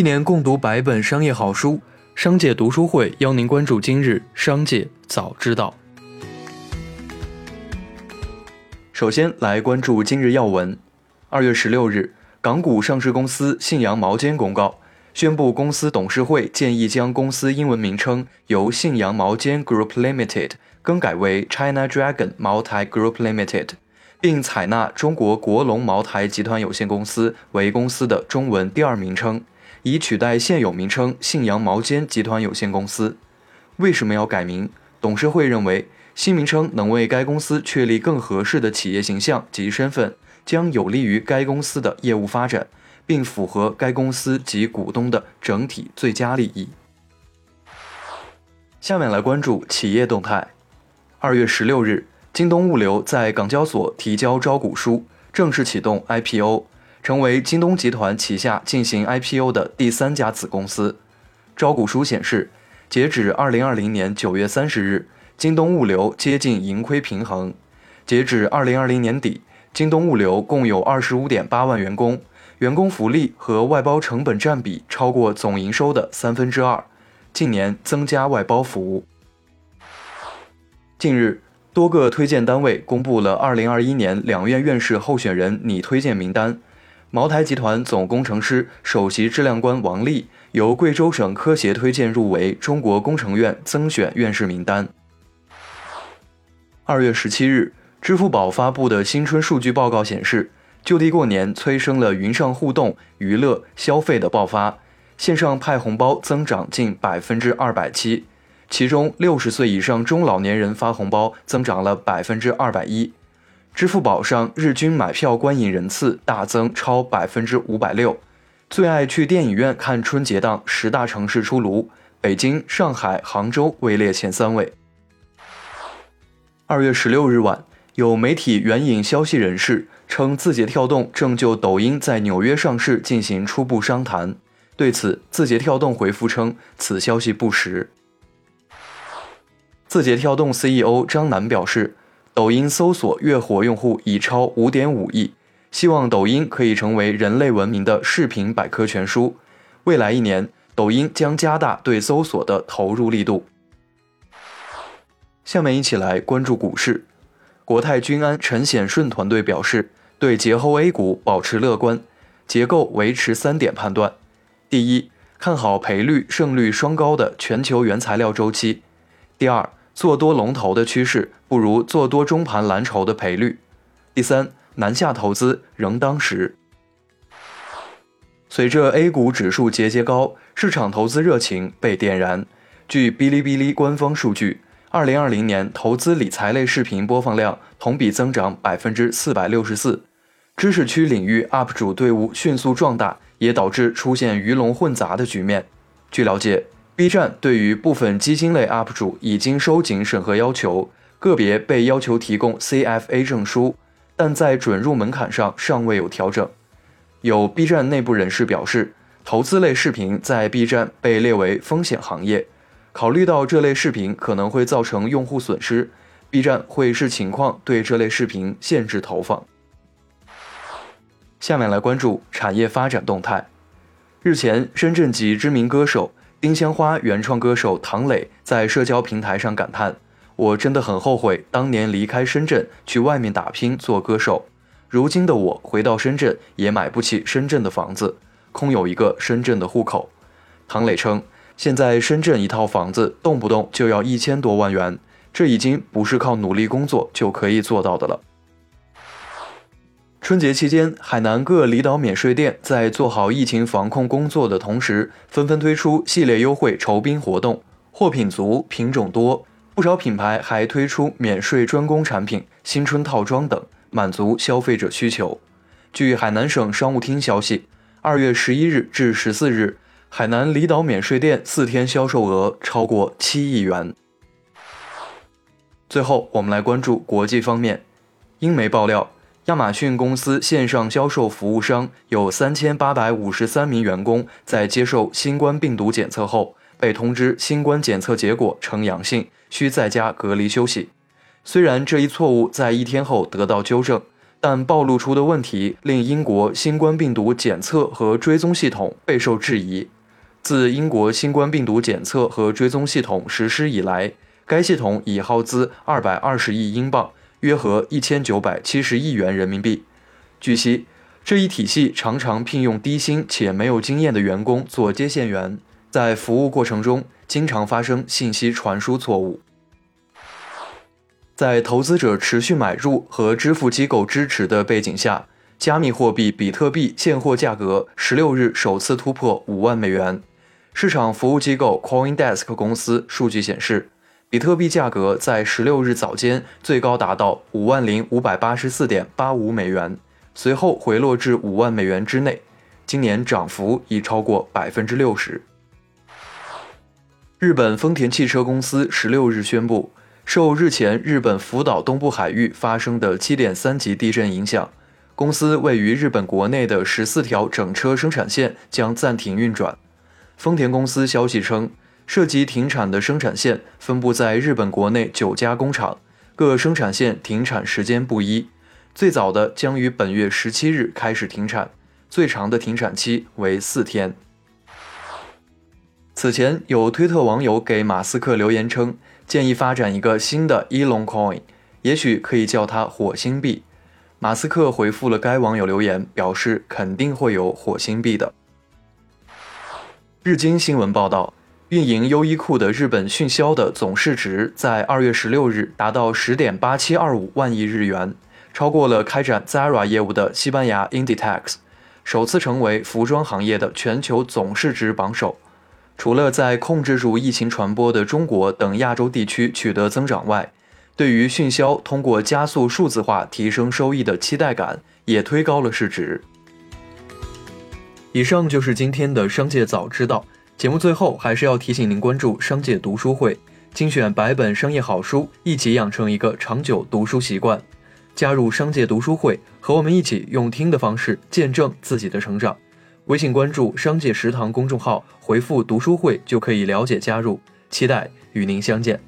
一年共读百本商业好书，商界读书会邀您关注今日商界早知道。首先来关注今日要闻。二月十六日，港股上市公司信阳毛尖公告，宣布公司董事会建议将公司英文名称由信阳毛尖 Group Limited 更改为 China Dragon 茅台 Group Limited，并采纳中国国龙茅台集团有限公司为公司的中文第二名称。以取代现有名称信阳毛尖集团有限公司。为什么要改名？董事会认为，新名称能为该公司确立更合适的企业形象及身份，将有利于该公司的业务发展，并符合该公司及股东的整体最佳利益。下面来关注企业动态。二月十六日，京东物流在港交所提交招股书，正式启动 IPO。成为京东集团旗下进行 IPO 的第三家子公司。招股书显示，截止二零二零年九月三十日，京东物流接近盈亏平衡。截止二零二零年底，京东物流共有二十五点八万员工，员工福利和外包成本占比超过总营收的三分之二。近年增加外包服务。近日，多个推荐单位公布了二零二一年两院院士候选人拟推荐名单。茅台集团总工程师、首席质量官王丽由贵州省科协推荐入围中国工程院增选院士名单。二月十七日，支付宝发布的新春数据报告显示，就地过年催生了云上互动、娱乐、消费的爆发，线上派红包增长近百分之二百七，其中六十岁以上中老年人发红包增长了百分之二百一。支付宝上日均买票观影人次大增超百分之五百六，最爱去电影院看春节档十大城市出炉，北京、上海、杭州位列前三位。二月十六日晚，有媒体援引消息人士称，字节跳动正就抖音在纽约上市进行初步商谈。对此，字节跳动回复称此消息不实。字节跳动 CEO 张楠表示。抖音搜索月活用户已超五点五亿，希望抖音可以成为人类文明的视频百科全书。未来一年，抖音将加大对搜索的投入力度。下面一起来关注股市。国泰君安陈显顺团队表示，对节后 A 股保持乐观，结构维持三点判断：第一，看好赔率胜率双高的全球原材料周期；第二，做多龙头的趋势不如做多中盘蓝筹的赔率。第三，南下投资仍当时。随着 A 股指数节节高，市场投资热情被点燃。据哔哩哔哩官方数据，二零二零年投资理财类视频播放量同比增长百分之四百六十四，知识区领域 UP 主队伍迅速壮大，也导致出现鱼龙混杂的局面。据了解。B 站对于部分基金类 UP 主已经收紧审核要求，个别被要求提供 CFA 证书，但在准入门槛上尚未有调整。有 B 站内部人士表示，投资类视频在 B 站被列为风险行业，考虑到这类视频可能会造成用户损失，B 站会视情况对这类视频限制投放。下面来关注产业发展动态。日前，深圳籍知名歌手。丁香花原创歌手唐磊在社交平台上感叹：“我真的很后悔当年离开深圳去外面打拼做歌手。如今的我回到深圳也买不起深圳的房子，空有一个深圳的户口。”唐磊称：“现在深圳一套房子动不动就要一千多万元，这已经不是靠努力工作就可以做到的了。”春节期间，海南各离岛免税店在做好疫情防控工作的同时，纷纷推出系列优惠酬宾活动，货品足、品种多，不少品牌还推出免税专供产品、新春套装等，满足消费者需求。据海南省商务厅消息，二月十一日至十四日，海南离岛免税店四天销售额超过七亿元。最后，我们来关注国际方面，英媒爆料。亚马逊公司线上销售服务商有三千八百五十三名员工在接受新冠病毒检测后，被通知新冠检测结果呈阳性，需在家隔离休息。虽然这一错误在一天后得到纠正，但暴露出的问题令英国新冠病毒检测和追踪系统备受质疑。自英国新冠病毒检测和追踪系统实施以来，该系统已耗资二百二十亿英镑，约合一千九百七十亿元人民币。据悉，这一体系常常聘用低薪且没有经验的员工做接线员，在服务过程中经常发生信息传输错误。在投资者持续买入和支付机构支持的背景下，加密货币比特币现货价格十六日首次突破五万美元。市场服务机构 CoinDesk 公司数据显示，比特币价格在十六日早间最高达到五万零五百八十四点八五美元，随后回落至五万美元之内。今年涨幅已超过百分之六十。日本丰田汽车公司十六日宣布，受日前日本福岛东部海域发生的七点三级地震影响，公司位于日本国内的十四条整车生产线将暂停运转。丰田公司消息称，涉及停产的生产线分布在日本国内九家工厂，各生产线停产时间不一。最早的将于本月十七日开始停产，最长的停产期为四天。此前有推特网友给马斯克留言称，建议发展一个新的 Elon Coin，也许可以叫它火星币。马斯克回复了该网友留言，表示肯定会有火星币的。日经新闻报道，运营优衣库的日本迅销的总市值在二月十六日达到十点八七二五万亿日元，超过了开展 Zara 业务的西班牙 Inditex，首次成为服装行业的全球总市值榜首。除了在控制住疫情传播的中国等亚洲地区取得增长外，对于迅销通过加速数字化提升收益的期待感也推高了市值。以上就是今天的商界早知道节目。最后还是要提醒您关注商界读书会，精选百本商业好书，一起养成一个长久读书习惯。加入商界读书会，和我们一起用听的方式见证自己的成长。微信关注“商界食堂”公众号，回复“读书会”就可以了解加入。期待与您相见。